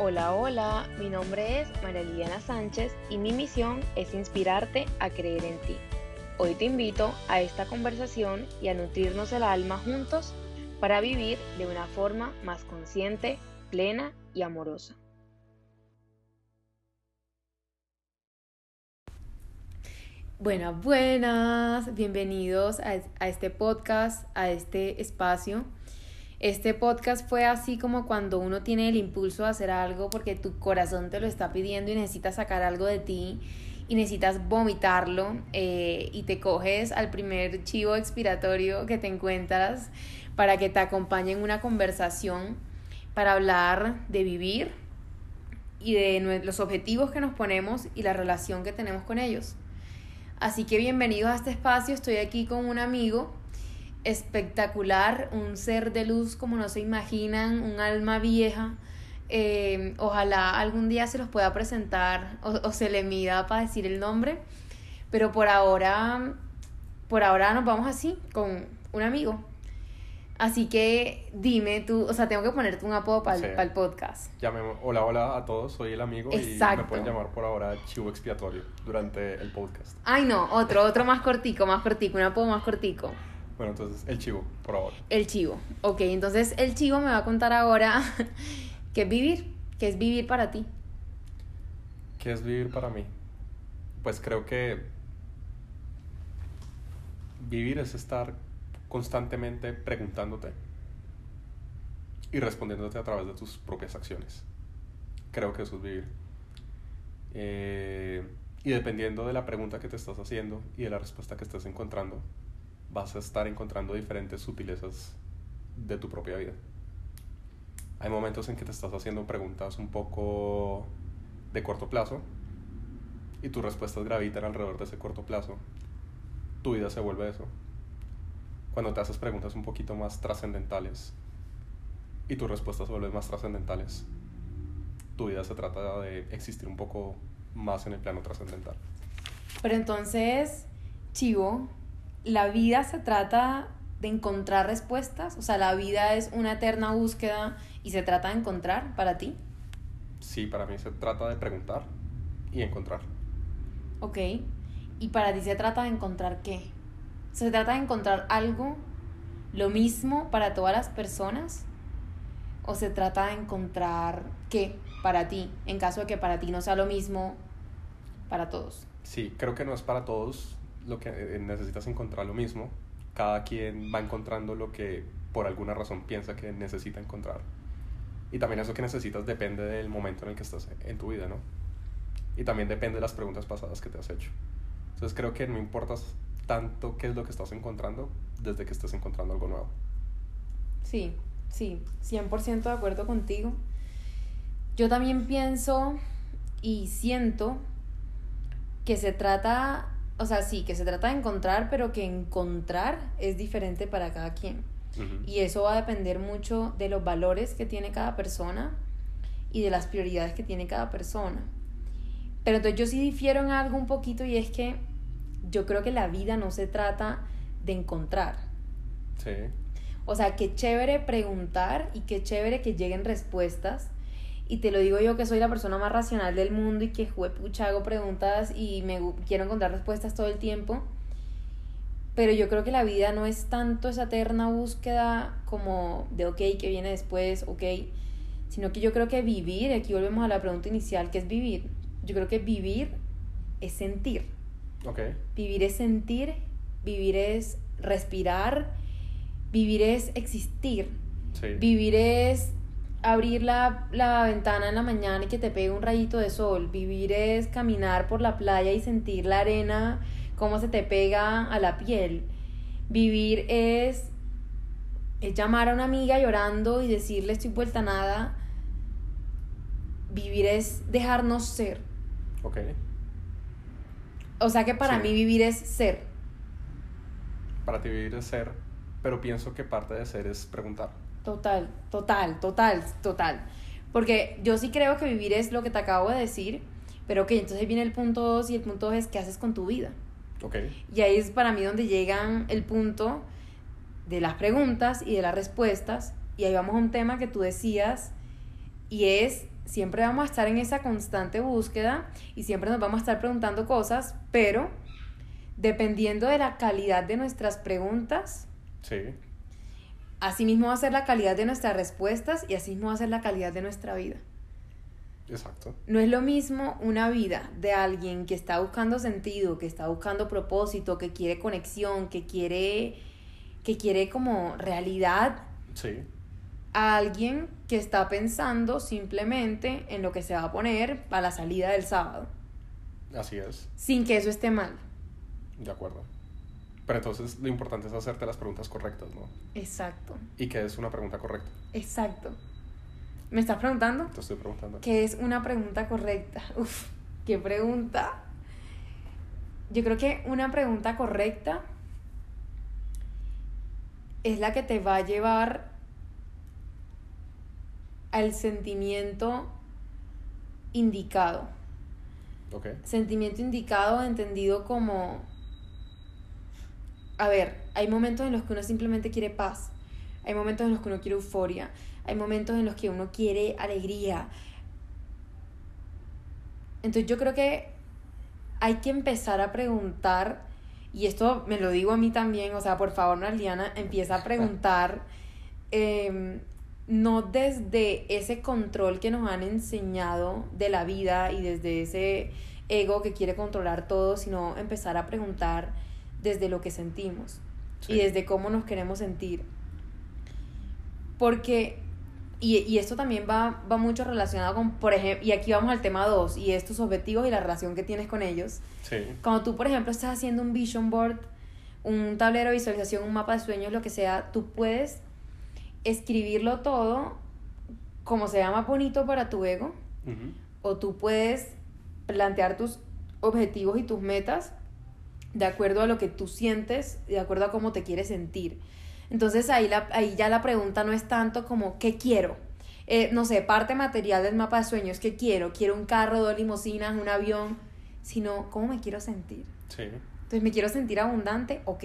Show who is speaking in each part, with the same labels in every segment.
Speaker 1: Hola, hola, mi nombre es María Liliana Sánchez y mi misión es inspirarte a creer en ti. Hoy te invito a esta conversación y a nutrirnos el alma juntos para vivir de una forma más consciente, plena y amorosa. Buenas, buenas, bienvenidos a, a este podcast, a este espacio este podcast fue así como cuando uno tiene el impulso de hacer algo porque tu corazón te lo está pidiendo y necesitas sacar algo de ti y necesitas vomitarlo eh, y te coges al primer chivo expiratorio que te encuentras para que te acompañe en una conversación para hablar de vivir y de los objetivos que nos ponemos y la relación que tenemos con ellos. Así que bienvenidos a este espacio, estoy aquí con un amigo espectacular, un ser de luz como no se imaginan, un alma vieja. Eh, ojalá algún día se los pueda presentar o, se le mida para decir el nombre. Pero por ahora, por ahora nos vamos así, con un amigo. Así que dime tú, o sea, tengo que ponerte un apodo para el, podcast.
Speaker 2: hola, hola a todos, soy el amigo Exacto. y me pueden llamar por ahora chivo expiatorio durante el podcast.
Speaker 1: Ay, no, otro, otro más cortico, más cortico, un apodo más cortico.
Speaker 2: Bueno, entonces el chivo, por ahora.
Speaker 1: El chivo. Ok, entonces el chivo me va a contar ahora qué es vivir, qué es vivir para ti.
Speaker 2: ¿Qué es vivir para mí? Pues creo que vivir es estar constantemente preguntándote y respondiéndote a través de tus propias acciones. Creo que eso es vivir. Eh, y dependiendo de la pregunta que te estás haciendo y de la respuesta que estés encontrando, vas a estar encontrando diferentes sutilezas de tu propia vida. Hay momentos en que te estás haciendo preguntas un poco de corto plazo y tus respuestas gravitan alrededor de ese corto plazo. Tu vida se vuelve eso. Cuando te haces preguntas un poquito más trascendentales y tus respuestas se vuelven más trascendentales, tu vida se trata de existir un poco más en el plano trascendental.
Speaker 1: Pero entonces, Chivo, la vida se trata de encontrar respuestas, o sea, la vida es una eterna búsqueda y se trata de encontrar para ti.
Speaker 2: Sí, para mí se trata de preguntar y encontrar.
Speaker 1: Ok, y para ti se trata de encontrar qué? ¿Se trata de encontrar algo, lo mismo para todas las personas? ¿O se trata de encontrar qué para ti, en caso de que para ti no sea lo mismo para todos?
Speaker 2: Sí, creo que no es para todos lo que eh, necesitas encontrar lo mismo. Cada quien va encontrando lo que por alguna razón piensa que necesita encontrar. Y también eso que necesitas depende del momento en el que estás en tu vida, ¿no? Y también depende de las preguntas pasadas que te has hecho. Entonces creo que no importa tanto qué es lo que estás encontrando desde que estés encontrando algo nuevo.
Speaker 1: Sí, sí, 100% de acuerdo contigo. Yo también pienso y siento que se trata o sea, sí, que se trata de encontrar, pero que encontrar es diferente para cada quien. Y eso va a depender mucho de los valores que tiene cada persona y de las prioridades que tiene cada persona. Pero entonces yo sí difiero en algo un poquito y es que yo creo que la vida no se trata de encontrar.
Speaker 2: Sí.
Speaker 1: O sea, qué chévere preguntar y qué chévere que lleguen respuestas, y te lo digo yo que soy la persona más racional del mundo y que pucha hago preguntas y me quiero encontrar respuestas todo el tiempo. Pero yo creo que la vida no es tanto esa eterna búsqueda como de ok, que viene después, ok, sino que yo creo que vivir, aquí volvemos a la pregunta inicial, que es vivir. Yo creo que vivir es sentir.
Speaker 2: Okay.
Speaker 1: Vivir es sentir, vivir es respirar, vivir es existir.
Speaker 2: Sí.
Speaker 1: Vivir es abrir la, ventana en la mañana y que te pegue un rayito de sol. Vivir es caminar por la playa y sentir la arena, cómo se te pega a la piel. Vivir es, es llamar a una amiga llorando y decirle estoy vuelta a nada. Vivir es dejarnos ser.
Speaker 2: Ok.
Speaker 1: O sea que para mí vivir es ser.
Speaker 2: Para ti vivir es ser, pero pienso que parte de ser es preguntar.
Speaker 1: Total, total, total, total. Porque yo sí creo que vivir es lo que te acabo de decir, pero que entonces viene el punto 2 y el punto 2 es qué haces con tu vida.
Speaker 2: Okay.
Speaker 1: Y ahí es para mí donde llegan el punto de las preguntas y de las respuestas. Y ahí vamos a un tema que tú decías Y es, siempre vamos a estar en esa constante búsqueda y siempre nos vamos a estar preguntando cosas, pero dependiendo de la calidad de nuestras preguntas,
Speaker 2: Sí,
Speaker 1: así mismo va a ser la calidad de nuestras respuestas y así mismo va a ser la calidad de nuestra vida.
Speaker 2: exacto.
Speaker 1: No es lo mismo una vida de alguien que está buscando sentido, que está buscando propósito, que quiere conexión, que quiere que quiere como realidad
Speaker 2: Sí,
Speaker 1: a alguien que está pensando simplemente en lo que se va a poner para la salida del sábado,
Speaker 2: así es,
Speaker 1: sin que eso esté mal.
Speaker 2: de acuerdo. Pero entonces lo importante es hacerte las preguntas correctas, ¿no?
Speaker 1: Exacto,
Speaker 2: ¿Y qué es una pregunta correcta?
Speaker 1: exacto. ¿Me estás preguntando?
Speaker 2: Te estoy preguntando.
Speaker 1: ¿Qué es una pregunta correcta? Uf, qué pregunta. Yo creo que una pregunta correcta es la que te va a llevar al sentimiento indicado.
Speaker 2: Ok,
Speaker 1: Sentimiento indicado entendido como... A ver, hay momentos en los que uno simplemente quiere paz. Hay momentos en los que uno quiere euforia. Hay momentos en los que uno quiere alegría. Entonces yo creo que hay que empezar a preguntar, y esto me lo digo a mí también, o sea, por favor, Naliana, empieza a preguntar, em, no desde ese control que nos han enseñado de la vida y desde ese ego que quiere controlar todo, sino empezar a preguntar desde lo que sentimos
Speaker 2: Sí.
Speaker 1: y desde cómo nos queremos sentir. Porque, y, y esto también va, va mucho relacionado con, por ejemplo, y aquí vamos al tema 2, y es tus objetivos y la relación que tienes con ellos.
Speaker 2: sí,
Speaker 1: Cuando tú, por ejemplo, estás haciendo un vision board, un tablero de visualización, un mapa de sueños, lo que sea, tú puedes escribirlo todo como sea más bonito para tu ego, o tú puedes plantear tus objetivos y tus metas de acuerdo a lo que tú sientes, de acuerdo a cómo te quieres sentir. Entonces ahí, la, ahí ya la pregunta no es tanto como ¿qué quiero? Eh, no sé, parte material del mapa de sueños, ¿qué quiero? Quiero un carro, dos limusinas, un avión, sino ¿cómo me quiero sentir?
Speaker 2: sí,
Speaker 1: Entonces me quiero sentir abundante, ok.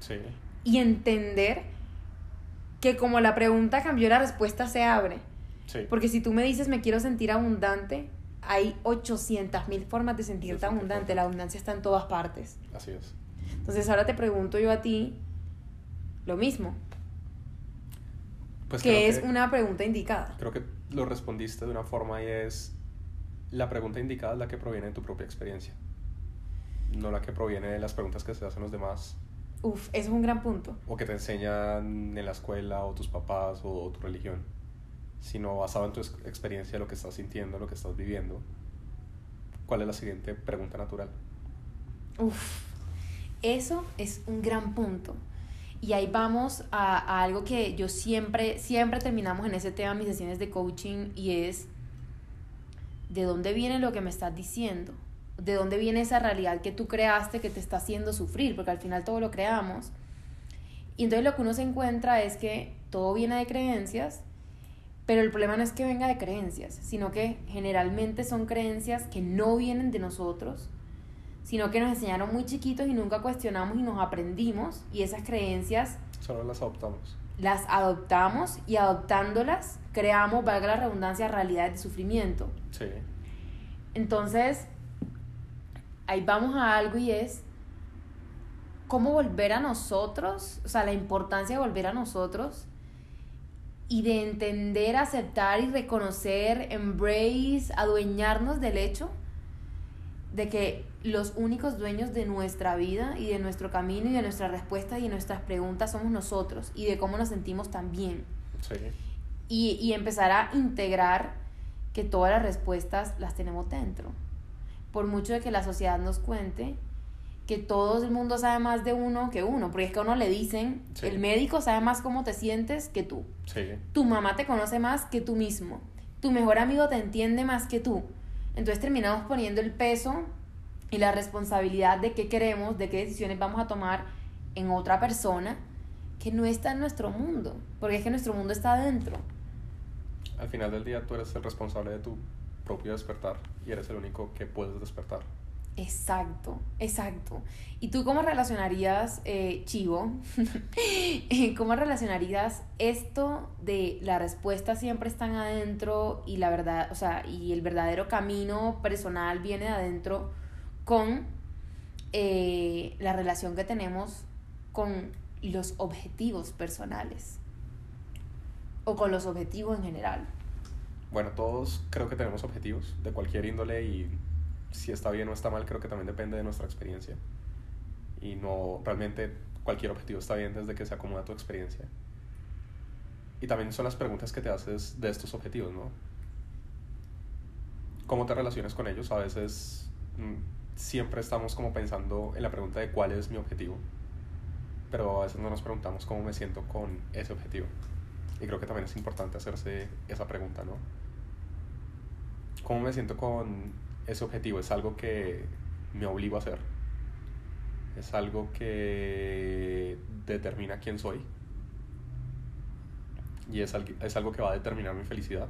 Speaker 2: sí,
Speaker 1: Y entender que como la pregunta cambió, la respuesta se abre.
Speaker 2: sí.
Speaker 1: Porque si tú me dices me quiero sentir abundante, hay 800 mil formas de sentirte
Speaker 2: sentirte
Speaker 1: abundante. La abundancia está en todas partes.
Speaker 2: Así es.
Speaker 1: Entonces ahora te pregunto yo a ti lo mismo,
Speaker 2: Pues
Speaker 1: que es
Speaker 2: que-
Speaker 1: una pregunta indicada.
Speaker 2: Creo que lo respondiste de una forma y es la pregunta indicada es la que proviene de tu propia experiencia, no la que proviene de las preguntas que se hacen los demás
Speaker 1: Uf, eso es un gran punto.
Speaker 2: o que te enseñan en la escuela o tus papás o tu religión, sino basado en tu ex- experiencia, lo que estás sintiendo, lo que estás viviendo. ¿Cuál es la siguiente pregunta natural?
Speaker 1: Uf, eso es un gran punto. Y ahí vamos a, a algo que yo siempre, siempre terminamos en ese tema mis sesiones de coaching y es de dónde viene lo que me estás diciendo, de dónde viene esa realidad que tú creaste que te está haciendo sufrir, porque al final todo lo creamos. Y entonces lo que uno se encuentra es que todo viene de creencias, pero el problema no es que venga de creencias, sino que generalmente son creencias que no vienen de nosotros, sino que nos enseñaron muy chiquitos y nunca cuestionamos y nos aprendimos y esas creencias
Speaker 2: Solo las adoptamos.
Speaker 1: las adoptamos y adoptándolas creamos, valga la redundancia, realidades de sufrimiento.
Speaker 2: Sí,
Speaker 1: Entonces, ahí vamos a algo y es cómo volver a nosotros, o sea, la importancia de volver a nosotros y de entender, aceptar y reconocer, embrace, adueñarnos del hecho de que los únicos dueños de nuestra vida y de nuestro camino y de nuestras respuestas y de nuestras preguntas somos nosotros y de cómo nos sentimos también
Speaker 2: sí,
Speaker 1: y, y empezar a integrar que todas las respuestas las tenemos dentro. Por mucho de que la sociedad nos cuente que todo el mundo sabe más de uno que uno, porque es que a uno le dicen,
Speaker 2: Sí.
Speaker 1: el médico sabe más cómo te sientes que tú,
Speaker 2: sí,
Speaker 1: tu mamá te conoce más que tú mismo, tu mejor amigo te entiende más que tú. Entonces terminamos poniendo el peso y la responsabilidad de qué queremos, de qué decisiones vamos a tomar en otra persona que no está en nuestro mundo, porque es que nuestro mundo está adentro.
Speaker 2: Al final del día tú eres el responsable de tu propio despertar y eres el único que puedes despertar.
Speaker 1: Exacto, exacto. ¿Y tú cómo relacionarías, eh, Chivo, cómo relacionarías esto de la respuesta siempre están adentro y la verdad, o sea, y el verdadero camino personal viene de adentro con eh, la relación que tenemos con los objetivos personales o con los objetivos en general?
Speaker 2: Bueno, todos creo que tenemos objetivos de cualquier índole y si está bien o está mal creo que también depende de nuestra experiencia. Y no, realmente cualquier objetivo está bien desde que se acomoda tu experiencia. Y también son las preguntas que te haces de estos objetivos, ¿no? ¿Cómo te relacionas con ellos? A veces mm, siempre estamos como pensando en la pregunta de cuál es mi objetivo, pero a veces no nos preguntamos cómo me siento con ese objetivo. Y creo que también es importante hacerse esa pregunta, ¿no? ¿Cómo me siento con ese objetivo? ¿Es algo que me obligo a hacer? ¿Es algo que determina quién soy? ¿Y es, es algo que va a determinar mi felicidad?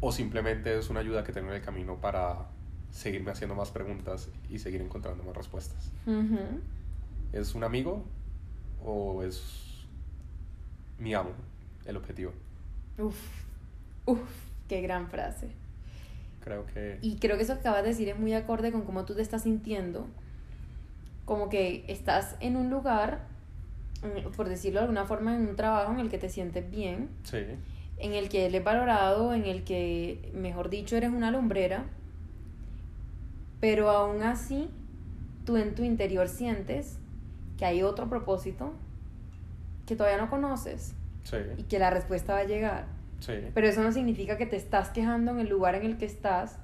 Speaker 2: ¿O simplemente es una ayuda que tengo en el camino para seguirme haciendo más preguntas y seguir encontrando más respuestas? ¿Es un amigo o es mi amo, el objetivo.
Speaker 1: Uf, uf, qué gran frase.
Speaker 2: Creo que...
Speaker 1: Y creo que eso que acabas de decir es muy acorde con cómo tú te estás sintiendo. Como que estás en un lugar, por decirlo de alguna forma, en un trabajo en el que te sientes bien.
Speaker 2: Sí.
Speaker 1: En el que eres valorado, en el que, mejor dicho, eres una lumbrera. Pero aún así, tú en tu interior sientes que hay otro propósito que todavía no conoces
Speaker 2: sí.
Speaker 1: y que la respuesta va a llegar.
Speaker 2: Sí.
Speaker 1: Pero eso no significa que te estás quejando en el lugar en el que estás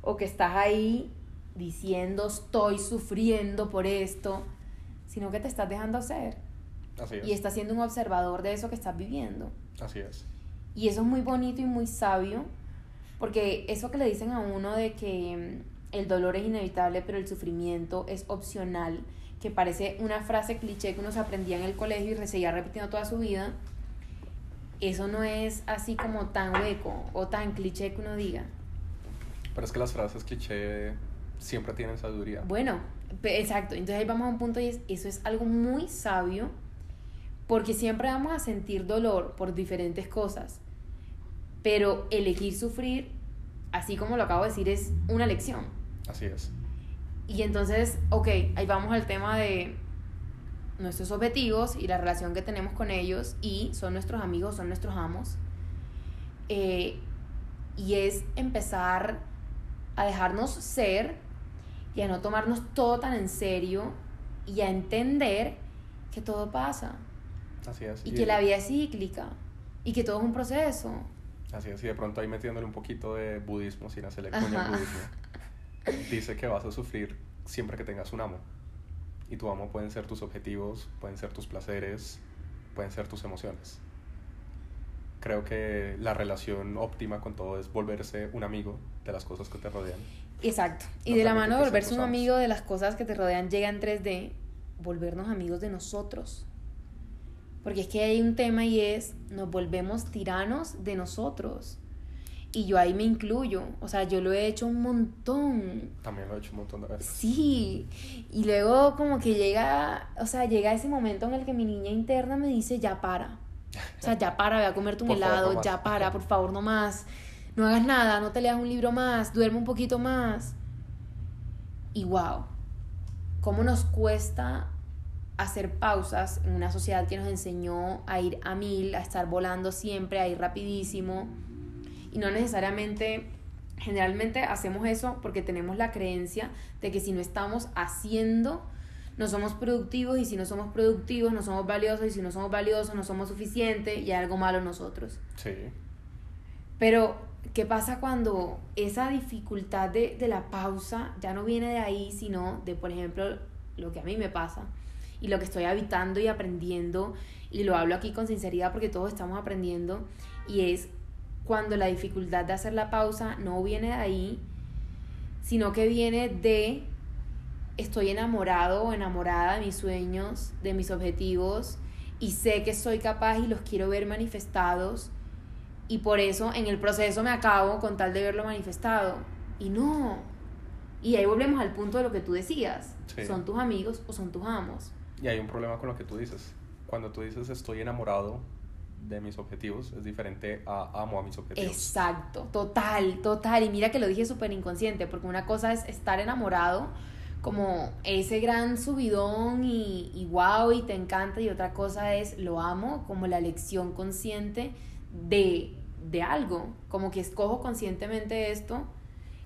Speaker 1: o que estás ahí diciendo estoy sufriendo por esto, sino que te estás dejando ser.
Speaker 2: Así es.
Speaker 1: Y estás siendo un observador de eso que estás viviendo.
Speaker 2: Así es.
Speaker 1: Y eso es muy bonito y muy sabio, porque eso que le dicen a uno de que mm, el dolor es inevitable, pero el sufrimiento es opcional, que parece una frase cliché que uno se aprendía en el colegio y seguía repitiendo toda su vida, eso no es así como tan hueco o tan cliché que uno diga.
Speaker 2: Pero es que las frases cliché siempre tienen sabiduría.
Speaker 1: Bueno, exacto. Entonces ahí vamos a un punto y es, eso es algo muy sabio porque siempre vamos a sentir dolor por diferentes cosas. Pero elegir sufrir, así como lo acabo de decir, es una lección.
Speaker 2: Así es.
Speaker 1: Y entonces, ok, ahí vamos al tema de nuestros objetivos y la relación que tenemos con ellos y son nuestros amigos, son nuestros amos. Eh, y es empezar a dejarnos ser y a no tomarnos todo tan en serio y a entender que todo pasa.
Speaker 2: Así es.
Speaker 1: Y, que la vida es cíclica y que todo es un proceso.
Speaker 2: Así es, y de pronto ahí metiéndole un poquito de budismo sin hacerle coña al budismo dice que vas a sufrir siempre que tengas un amo. Y tu amo pueden ser tus objetivos, pueden ser tus placeres, pueden ser tus emociones. Creo que la relación óptima con todo es volverse un amigo de las cosas que te rodean.
Speaker 1: Exacto. Y de la mano de volverse un amigo de las cosas que te rodean llega en 3D, volvernos amigos de nosotros. Porque es que hay un tema y es, nos volvemos tiranos de nosotros. Y yo ahí me incluyo, o sea, yo lo he hecho un montón.
Speaker 2: También lo he hecho un montón de veces.
Speaker 1: Sí, y luego como que llega, o sea, llega ese momento en el que mi niña interna me dice, ya para. O sea, ya para, ve a comerte un helado, ya para, por favor, no más. No hagas nada, no te leas un libro más, duerme un poquito más. Y wow, cómo nos cuesta hacer pausas en una sociedad que nos enseñó a ir a mil, a estar volando siempre, a ir rapidísimo y no necesariamente, generalmente hacemos eso porque tenemos la creencia de que si no estamos haciendo, no somos productivos y si no somos productivos no somos valiosos y si no somos valiosos no somos suficientes y hay algo malo en nosotros.
Speaker 2: Sí.
Speaker 1: Pero, ¿qué pasa cuando esa dificultad de, de la pausa ya no viene de ahí, sino de, por ejemplo, lo que a mí me pasa y lo que estoy habitando y aprendiendo, y lo hablo aquí con sinceridad porque todos estamos aprendiendo, y es cuando la dificultad de hacer la pausa no viene de ahí, sino que viene de estoy enamorado o enamorada de mis sueños, de mis objetivos y sé que soy capaz y los quiero ver manifestados y por eso en el proceso me acabo con tal de verlo manifestado. Y no, Y ahí volvemos al punto de lo que tú decías.
Speaker 2: Sí.
Speaker 1: ¿Son tus amigos o son tus amos?
Speaker 2: Y hay un problema con lo que tú dices. Cuando tú dices estoy enamorado de mis objetivos, es diferente a amo a mis objetivos.
Speaker 1: Exacto, total, total. Y mira que lo dije súper inconsciente, porque una cosa es estar enamorado, como ese gran subidón y, y wow, y te encanta, y otra cosa es lo amo, como la elección consciente de, de algo, como que escojo conscientemente esto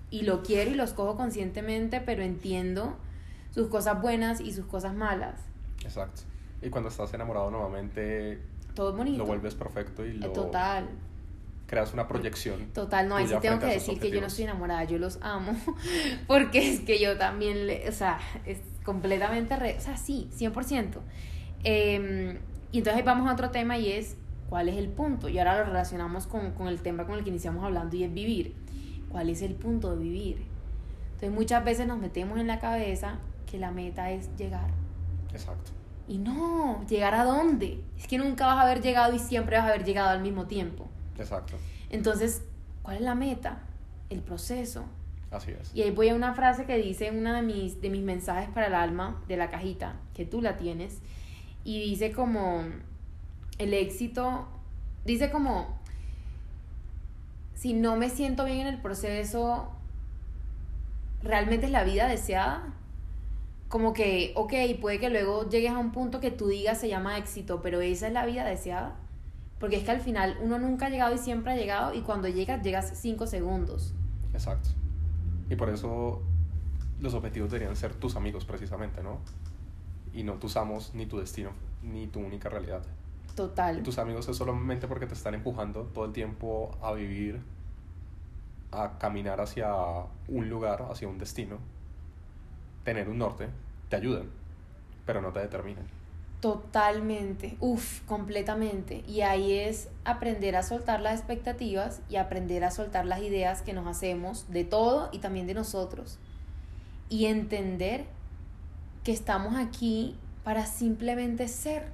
Speaker 1: y lo quiero y lo escojo conscientemente, pero entiendo sus cosas buenas y sus cosas malas.
Speaker 2: Exacto. Y cuando estás enamorado nuevamente,
Speaker 1: Todo es bonito.
Speaker 2: lo vuelves perfecto y lo
Speaker 1: Total.
Speaker 2: creas una proyección.
Speaker 1: Total, no, ahí sí tengo que decir que yo no estoy enamorada, yo los amo, porque es que yo también, le- o sea, es completamente, re- o sea, sí, 100%. Eh, y entonces ahí vamos a otro tema y es, ¿cuál es el punto? Y ahora lo relacionamos con, con el tema con el que iniciamos hablando y es vivir. ¿Cuál es el punto de vivir? Entonces muchas veces nos metemos en la cabeza que la meta es llegar.
Speaker 2: Exacto.
Speaker 1: Y no, ¿llegar a dónde? Es que nunca vas a haber llegado y siempre vas a haber llegado al mismo tiempo.
Speaker 2: Exacto.
Speaker 1: Entonces, ¿cuál es la meta? El proceso.
Speaker 2: Así es.
Speaker 1: Y ahí voy a una frase que dice en una de mis, de mis mensajes para el alma de la cajita, que tú la tienes, y dice como, el éxito, dice como, si no me siento bien en el proceso, ¿realmente es la vida deseada? Como que, ok, puede que luego llegues a un punto que tú digas se llama éxito, pero esa es la vida deseada. Porque es que al final uno nunca ha llegado y siempre ha llegado y cuando llegas, llegas cinco segundos.
Speaker 2: Exacto. Y por eso los objetivos deberían ser tus amigos precisamente, ¿no? Y no tus amos, ni tu destino, ni tu única realidad.
Speaker 1: Total.
Speaker 2: Y tus amigos es solamente porque te están empujando todo el tiempo a vivir, a caminar hacia un lugar, hacia un destino, tener un norte, te ayudan, pero no te determinan.
Speaker 1: Totalmente, uf, completamente. Y ahí es aprender a soltar las expectativas y aprender a soltar las ideas que nos hacemos de todo y también de nosotros. Y entender que estamos aquí para simplemente ser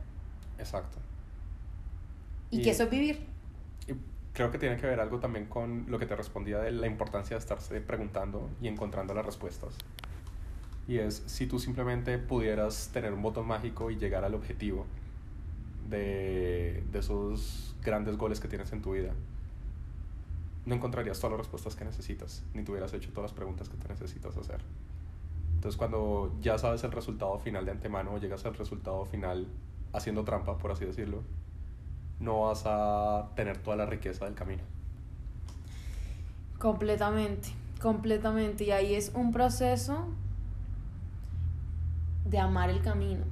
Speaker 2: Exacto.
Speaker 1: y,
Speaker 2: Y-
Speaker 1: que eso es vivir.
Speaker 2: Y creo que tiene que ver algo también con lo que te respondía de la importancia de estarse preguntando y encontrando las respuestas. Y es si tú simplemente pudieras tener un botón mágico y llegar al objetivo de, de esos grandes goles que tienes en tu vida, no encontrarías todas las respuestas que necesitas, ni te hubieras hecho todas las preguntas que te necesitas hacer. Entonces cuando ya sabes el resultado final de antemano llegas al resultado final haciendo trampa, por así decirlo, no vas a tener toda la riqueza del camino.
Speaker 1: Completamente, completamente. Y ahí es un proceso de amar el camino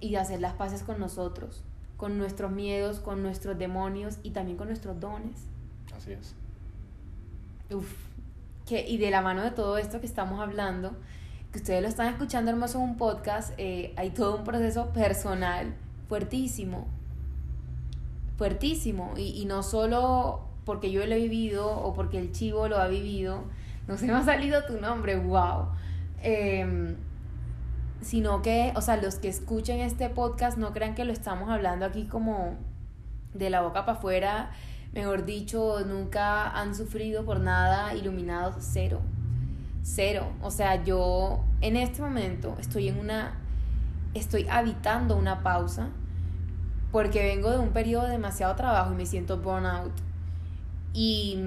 Speaker 1: y de hacer las paces con nosotros, con nuestros miedos, con nuestros demonios y también con nuestros dones.
Speaker 2: Así es.
Speaker 1: Uf, que, y de la mano de todo esto que estamos hablando, que ustedes lo están escuchando hermoso en un podcast, eh, hay todo un proceso personal fuertísimo, fuertísimo, y, y no solo porque yo lo he vivido o porque el chivo lo ha vivido, no se me ha salido tu nombre, wow, Em, sino que, o sea, los que escuchen este podcast no crean que lo estamos hablando aquí como de la boca para afuera, mejor dicho, nunca han sufrido por nada, iluminados, cero, cero. O sea, yo en este momento estoy en una, estoy habitando una pausa porque vengo de un periodo de demasiado trabajo y me siento burnout. Y,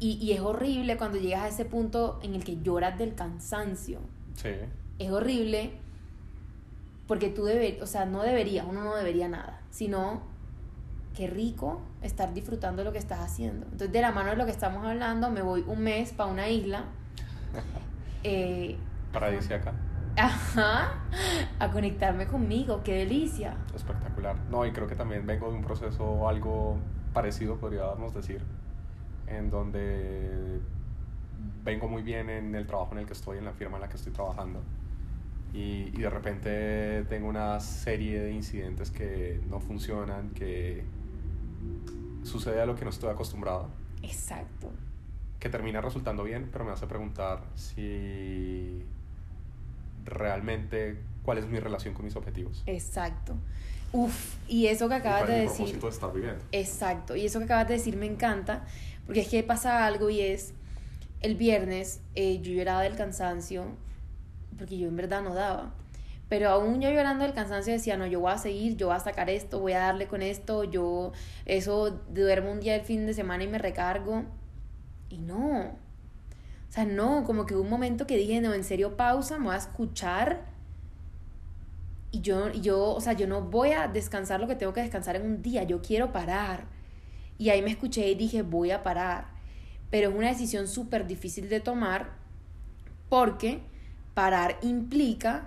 Speaker 1: y, y es horrible cuando llegas a ese punto en el que lloras del cansancio
Speaker 2: Sí,
Speaker 1: es horrible porque tú deberías, o sea, no deberías, uno no debería nada, sino qué rico estar disfrutando lo que estás haciendo. Entonces, de la mano de lo que estamos hablando, me voy un mes para una isla. eh,
Speaker 2: paradisíaca,
Speaker 1: ajá, a conectarme conmigo, qué delicia.
Speaker 2: espectacular. No, y creo que también vengo de un proceso algo parecido, podríamos decir, en donde vengo muy bien en el trabajo en el que estoy, en la firma en la que estoy trabajando. Y, y de repente tengo una serie de incidentes que no funcionan, que sucede a lo que no estoy acostumbrado.
Speaker 1: Exacto.
Speaker 2: que termina resultando bien, pero me hace preguntar si realmente cuál es mi relación con mis objetivos.
Speaker 1: Exacto. Uf, y eso que acabas de decir.
Speaker 2: propósito de estar viviendo.
Speaker 1: Exacto, y eso que acabas de decir me encanta, porque es que pasa algo y es el viernes eh, yo lloraba del cansancio, porque yo en verdad no daba. Pero aún yo llorando del cansancio decía, no, yo voy a seguir, yo voy a sacar esto, voy a darle con esto, yo eso duermo un día el fin de semana y me recargo. Y no. O sea, no, como que hubo un momento que dije, no, en serio, pausa, me voy a escuchar. Y yo, yo, o sea, yo no voy a descansar lo que tengo que descansar en un día, yo quiero parar. Y ahí me escuché y dije, voy a parar. Pero es una decisión súper difícil de tomar porque parar implica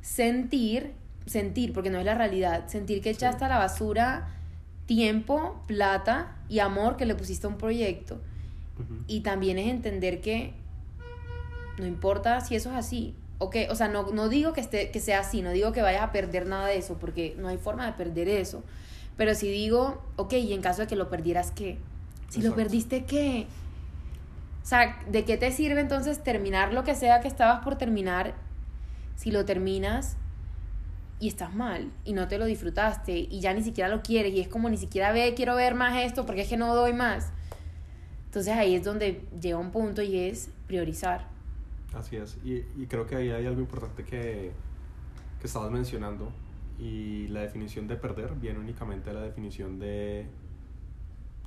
Speaker 1: sentir, sentir, porque no es la realidad, sentir que echaste a la basura tiempo, plata y amor que le pusiste a un proyecto. Y también es entender que no importa si eso es así. Okay, o sea, no, no digo que, esté, que sea así, no digo que vayas a perder nada de eso, porque no hay forma de perder eso. Pero si digo, ok, y en caso de que lo perdieras, ¿qué? Si lo perdiste, ¿qué? O sea, ¿de qué te sirve entonces terminar lo que sea que estabas por terminar si lo terminas y estás mal y no te lo disfrutaste y ya ni siquiera lo quieres y es como ni siquiera ve, quiero ver más esto porque es que no doy más. Entonces ahí es donde llega un punto y es priorizar.
Speaker 2: Así es, y, y creo que ahí hay algo importante que, que estabas mencionando y la definición de perder viene únicamente de la definición de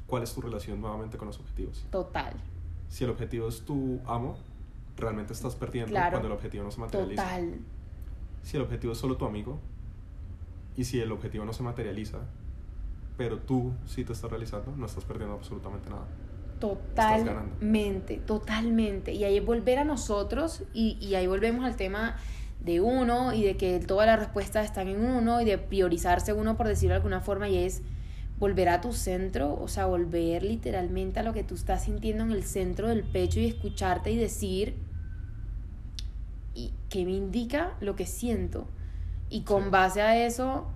Speaker 2: cuál es tu relación nuevamente con los objetivos.
Speaker 1: Total.
Speaker 2: Si el objetivo es tu amo, realmente estás perdiendo cuando el objetivo no se materializa. Total. Si el objetivo es solo tu amigo y si el objetivo no se materializa, pero tú sí te estás realizando, no estás perdiendo absolutamente nada.
Speaker 1: Totalmente, totalmente. Y ahí es volver a nosotros y, y ahí volvemos al tema de uno y de que todas las respuestas están en uno y de priorizarse uno por decirlo de alguna forma y es volver a tu centro, o sea, volver literalmente a lo que tú estás sintiendo en el centro del pecho y escucharte y decir, y qué me indica lo que siento. Y con base a eso,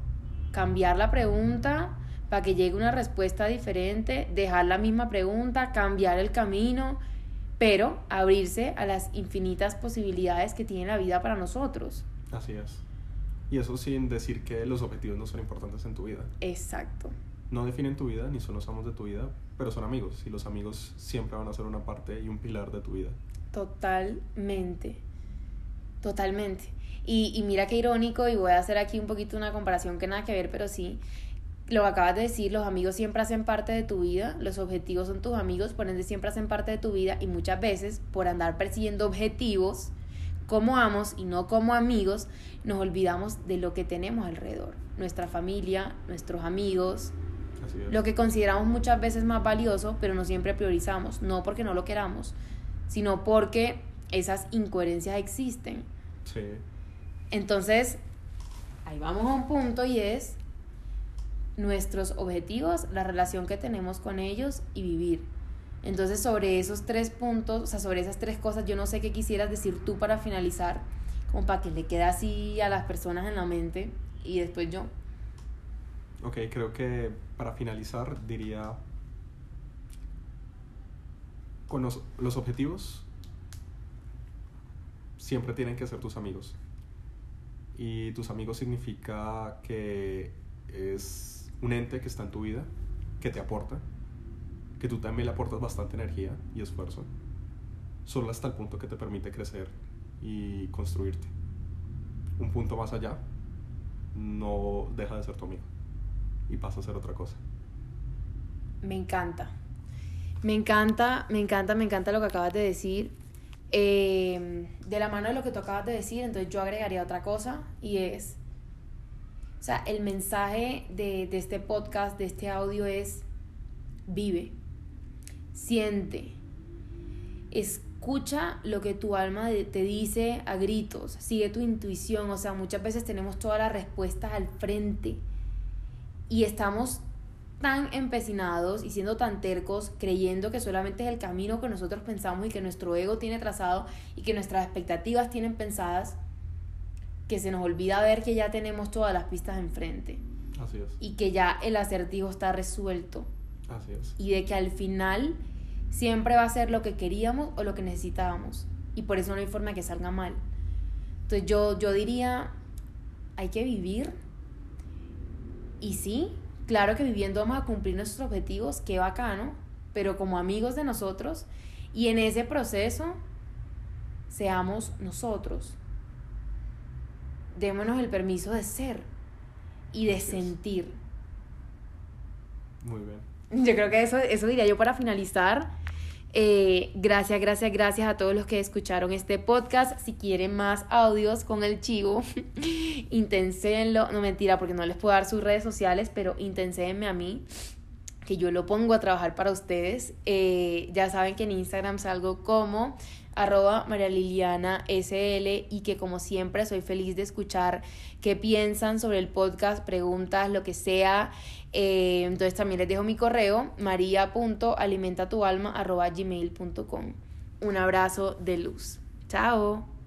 Speaker 1: cambiar la pregunta para que llegue una respuesta diferente, dejar la misma pregunta, cambiar el camino, pero abrirse a las infinitas posibilidades que tiene la vida para nosotros.
Speaker 2: Así es. Y eso sin decir que los objetivos no son importantes en tu vida.
Speaker 1: Exacto.
Speaker 2: No definen tu vida, ni son los amos de tu vida, pero son amigos. Y los amigos siempre van a ser una parte y un pilar de tu vida.
Speaker 1: Totalmente. Totalmente. Y, y, mira qué irónico, y voy a hacer aquí un poquito una comparación que nada que ver, pero sí, lo que acabas de decir, los amigos siempre hacen parte de tu vida, los objetivos son tus amigos, por ende siempre hacen parte de tu vida, y muchas veces por andar persiguiendo objetivos como amos y no como amigos, nos olvidamos de lo que tenemos alrededor, nuestra familia, nuestros amigos, lo que consideramos muchas veces más valioso, pero no siempre priorizamos, no porque no lo queramos, sino porque esas incoherencias existen. Sí. Entonces, ahí vamos a un punto y es nuestros objetivos, la relación que tenemos con ellos y vivir. Entonces, sobre esos tres puntos, o sea, sobre esas tres cosas, yo no sé qué quisieras decir tú para finalizar, como para que le quede así a las personas en la mente y después yo.
Speaker 2: Ok, creo que para finalizar diría, con los, los objetivos siempre tienen que ser tus amigos. Y tus amigos significa que es un ente que está en tu vida, que te aporta, que tú también le aportas bastante energía y esfuerzo, solo hasta el punto que te permite crecer y construirte. Un punto más allá, no deja de ser tu amigo y pasa a ser otra cosa.
Speaker 1: Me encanta. Me encanta, me encanta, me encanta lo que acabas de decir. Em, de la mano de lo que tú acabas de decir, entonces yo agregaría otra cosa y es, o sea, el mensaje de, de este podcast, de este audio es, vive, siente, escucha lo que tu alma te dice a gritos, sigue tu intuición, o sea, muchas veces tenemos todas las respuestas al frente y estamos tan empecinados y siendo tan tercos, creyendo que solamente es el camino que nosotros pensamos y que nuestro ego tiene trazado y que nuestras expectativas tienen pensadas, que se nos olvida ver que ya tenemos todas las pistas enfrente.
Speaker 2: Así es.
Speaker 1: Y que ya el acertijo está resuelto.
Speaker 2: Así es.
Speaker 1: Y de que al final siempre va a ser lo que queríamos o lo que necesitábamos. Y por eso no hay forma que salga mal. Entonces yo, yo diría, hay que vivir. Y sí, Claro que viviendo vamos a cumplir nuestros objetivos, qué bacano, pero como amigos de nosotros Y en ese proceso, seamos nosotros. Démonos el permiso de ser y de sentir.
Speaker 2: Muy bien.
Speaker 1: Yo creo que eso, eso diría yo para finalizar. Eh, gracias, gracias, gracias a todos los que escucharon este podcast. Si quieren más audios con el chivo, intenséenlo. No mentira, porque no les puedo dar sus redes sociales, pero intenséenme a mí, que yo lo pongo a trabajar para ustedes. Eh, ya saben que en Instagram salgo como arroba María Liliana SL y que como siempre soy feliz de escuchar qué piensan sobre el podcast, preguntas, lo que sea. Eh, entonces también les dejo mi correo maria.alimentatualma arroba gmail.com. Un abrazo de luz. Chao.